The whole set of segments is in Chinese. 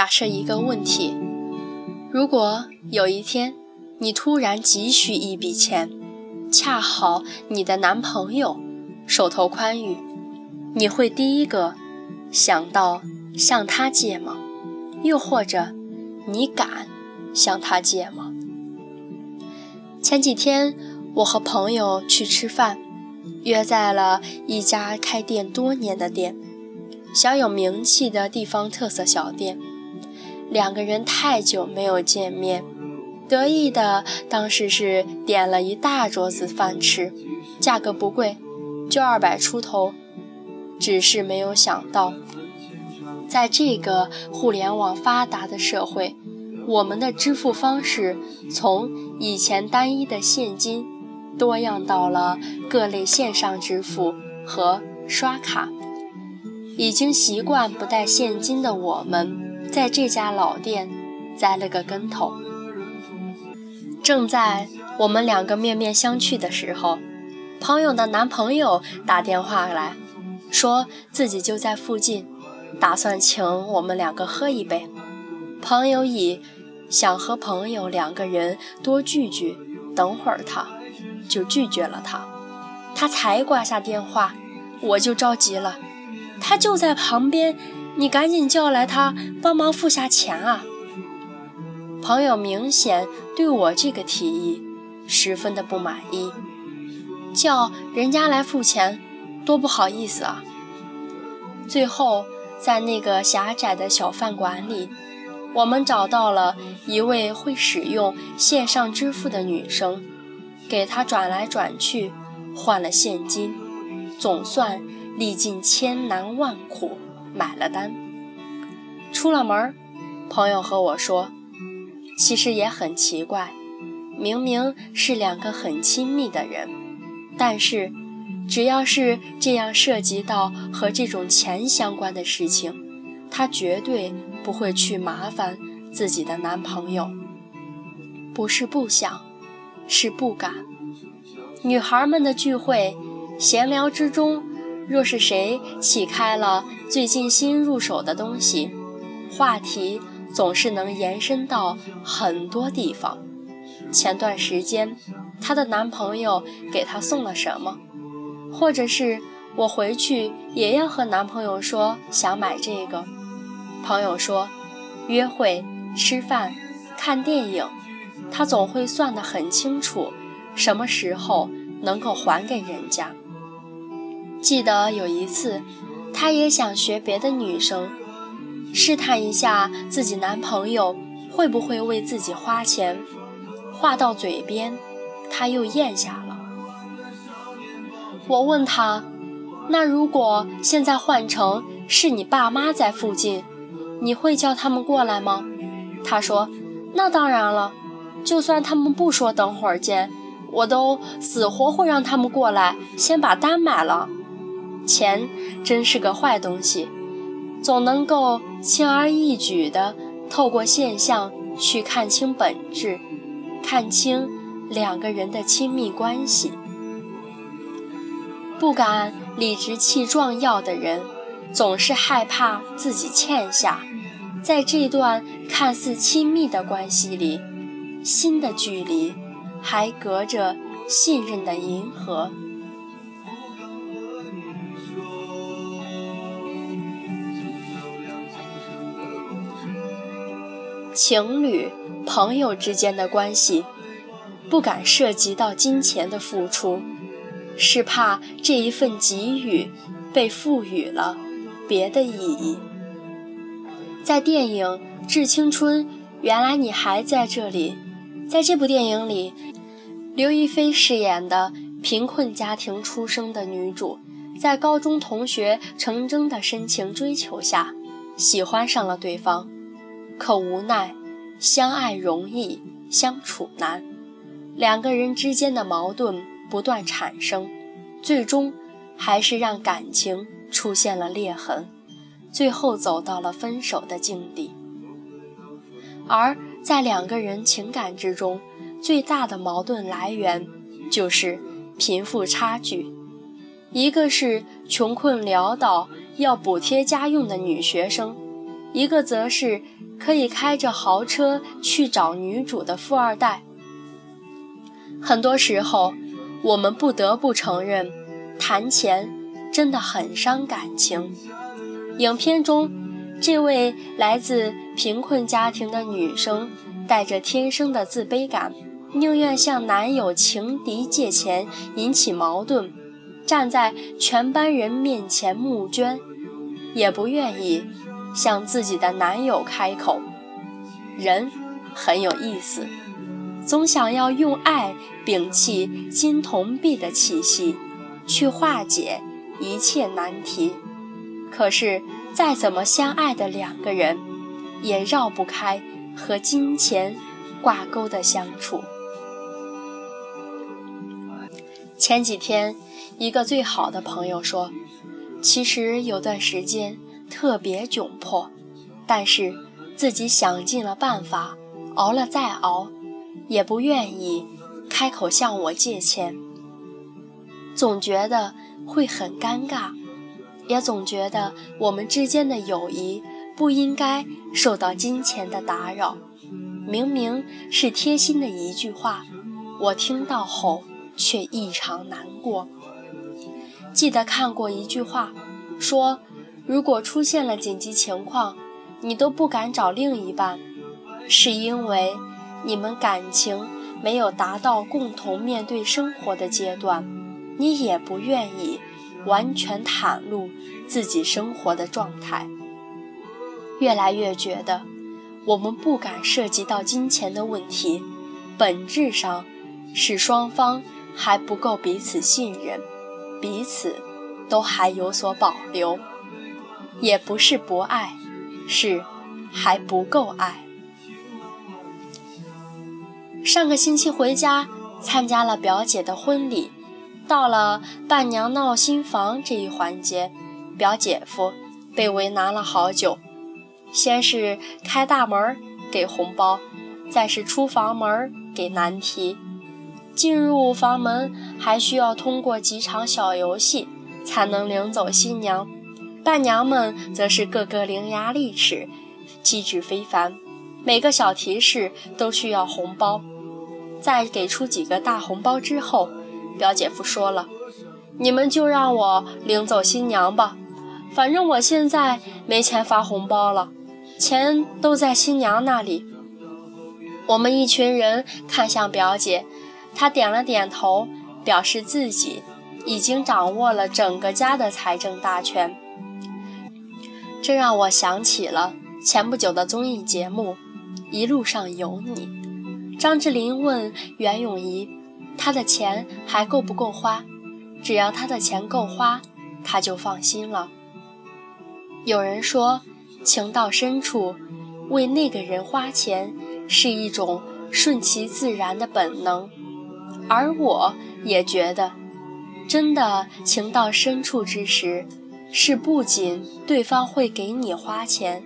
假设一个问题：如果有一天你突然急需一笔钱，恰好你的男朋友手头宽裕，你会第一个想到向他借吗？又或者你敢向他借吗？前几天我和朋友去吃饭，约在了一家开店多年的店。小有名气的地方特色小店，两个人太久没有见面，得意的当时是点了一大桌子饭吃，价格不贵，就二百出头。只是没有想到，在这个互联网发达的社会，我们的支付方式从以前单一的现金，多样到了各类线上支付和刷卡。已经习惯不带现金的我们，在这家老店栽了个跟头。正在我们两个面面相觑的时候，朋友的男朋友打电话来说自己就在附近，打算请我们两个喝一杯。朋友以想和朋友两个人多聚聚，等会儿他就拒绝了他。他才挂下电话，我就着急了。他就在旁边，你赶紧叫来他帮忙付下钱啊！朋友明显对我这个提议十分的不满意，叫人家来付钱，多不好意思啊！最后，在那个狭窄的小饭馆里，我们找到了一位会使用线上支付的女生，给她转来转去，换了现金，总算。历尽千难万苦买了单，出了门，朋友和我说，其实也很奇怪，明明是两个很亲密的人，但是只要是这样涉及到和这种钱相关的事情，她绝对不会去麻烦自己的男朋友，不是不想，是不敢。女孩们的聚会，闲聊之中。若是谁启开了最近新入手的东西，话题总是能延伸到很多地方。前段时间，她的男朋友给她送了什么，或者是我回去也要和男朋友说想买这个。朋友说，约会、吃饭、看电影，她总会算得很清楚，什么时候能够还给人家。记得有一次，她也想学别的女生，试探一下自己男朋友会不会为自己花钱。话到嘴边，她又咽下了。我问她：“那如果现在换成是你爸妈在附近，你会叫他们过来吗？”她说：“那当然了，就算他们不说等会儿见，我都死活会让他们过来，先把单买了。”钱真是个坏东西，总能够轻而易举地透过现象去看清本质，看清两个人的亲密关系。不敢理直气壮要的人，总是害怕自己欠下。在这段看似亲密的关系里，心的距离还隔着信任的银河。情侣、朋友之间的关系，不敢涉及到金钱的付出，是怕这一份给予被赋予了别的意义。在电影《致青春》，原来你还在这里。在这部电影里，刘亦菲饰演的贫困家庭出生的女主，在高中同学程铮的深情追求下，喜欢上了对方。可无奈，相爱容易相处难，两个人之间的矛盾不断产生，最终还是让感情出现了裂痕，最后走到了分手的境地。而在两个人情感之中，最大的矛盾来源就是贫富差距，一个是穷困潦倒要补贴家用的女学生。一个则是可以开着豪车去找女主的富二代。很多时候，我们不得不承认，谈钱真的很伤感情。影片中，这位来自贫困家庭的女生，带着天生的自卑感，宁愿向男友情敌借钱引起矛盾，站在全班人面前募捐，也不愿意向自己的男友开口。人很有意思，总想要用爱摒弃金铜币的气息，去化解一切难题。可是，再怎么相爱的两个人，也绕不开和金钱挂钩的相处。前几天，一个最好的朋友说：“其实有段时间特别窘迫，但是自己想尽了办法，熬了再熬，也不愿意开口向我借钱，总觉得会很尴尬。”也总觉得我们之间的友谊不应该受到金钱的打扰。明明是贴心的一句话，我听到后却异常难过。记得看过一句话，说如果出现了紧急情况，你都不敢找另一半，是因为你们感情没有达到共同面对生活的阶段，你也不愿意。完全袒露自己生活的状态，越来越觉得我们不敢涉及到金钱的问题，本质上是双方还不够彼此信任，彼此都还有所保留，也不是不爱，是还不够爱。上个星期回家参加了表姐的婚礼。到了伴娘闹新房这一环节，表姐夫被为难了好久。先是开大门给红包，再是出房门给难题。进入房门还需要通过几场小游戏才能领走新娘，伴娘们则是个个伶牙俐齿，机智非凡，每个小提示都需要红包。在给出几个大红包之后。表姐夫说了：“你们就让我领走新娘吧，反正我现在没钱发红包了，钱都在新娘那里。”我们一群人看向表姐，她点了点头，表示自己已经掌握了整个家的财政大权。这让我想起了前不久的综艺节目《一路上有你》，张智霖问袁咏仪。他的钱还够不够花？只要他的钱够花，他就放心了。有人说，情到深处，为那个人花钱是一种顺其自然的本能。而我也觉得，真的情到深处之时，是不仅对方会给你花钱，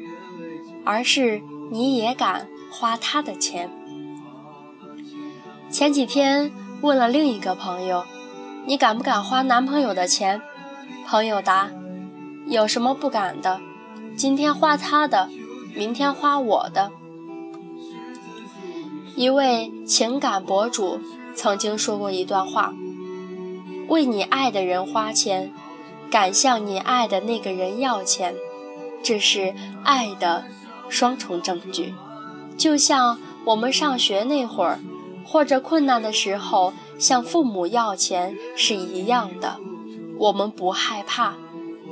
而是你也敢花他的钱。前几天。问了另一个朋友：“你敢不敢花男朋友的钱？”朋友答：“有什么不敢的？今天花他的，明天花我的。”一位情感博主曾经说过一段话：“为你爱的人花钱，敢向你爱的那个人要钱，这是爱的双重证据。”就像我们上学那会儿。或者困难的时候向父母要钱是一样的，我们不害怕，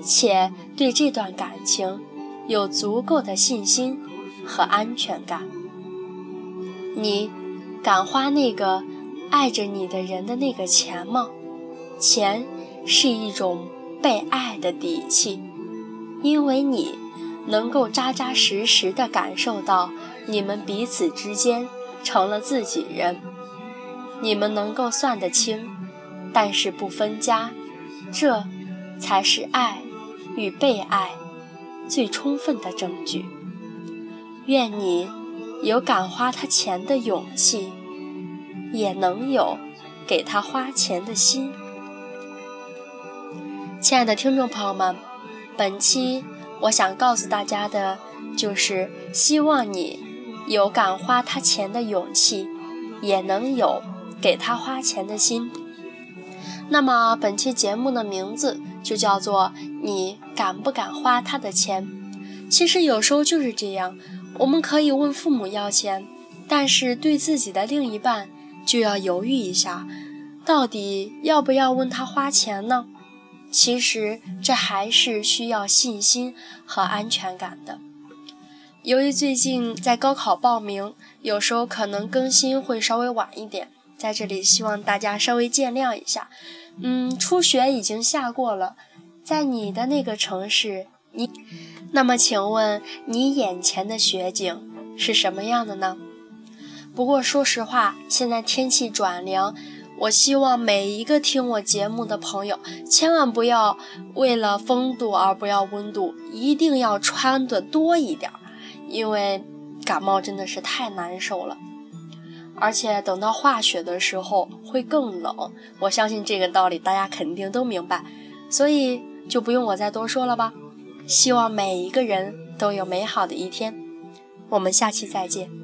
且对这段感情有足够的信心和安全感。你敢花那个爱着你的人的那个钱吗？钱是一种被爱的底气，因为你能够扎扎实实地感受到你们彼此之间。成了自己人，你们能够算得清，但是不分家，这才是爱与被爱最充分的证据。愿你有敢花他钱的勇气，也能有给他花钱的心。亲爱的听众朋友们，本期我想告诉大家的就是希望你有敢花他钱的勇气，也能有给他花钱的心。那么本期节目的名字就叫做“你敢不敢花他的钱”。其实有时候就是这样，我们可以问父母要钱，但是对自己的另一半就要犹豫一下，到底要不要问他花钱呢？其实这还是需要信心和安全感的。由于最近在高考报名，有时候可能更新会稍微晚一点，在这里希望大家稍微见谅一下。嗯，初雪已经下过了，在你的那个城市，你，那么请问你眼前的雪景是什么样的呢？不过说实话，现在天气转凉，我希望每一个听我节目的朋友，千万不要为了风度而不要温度，一定要穿的多一点，因为感冒真的是太难受了。而且等到化雪的时候会更冷，我相信这个道理大家肯定都明白，所以就不用我再多说了吧。希望每一个人都有美好的一天，我们下期再见。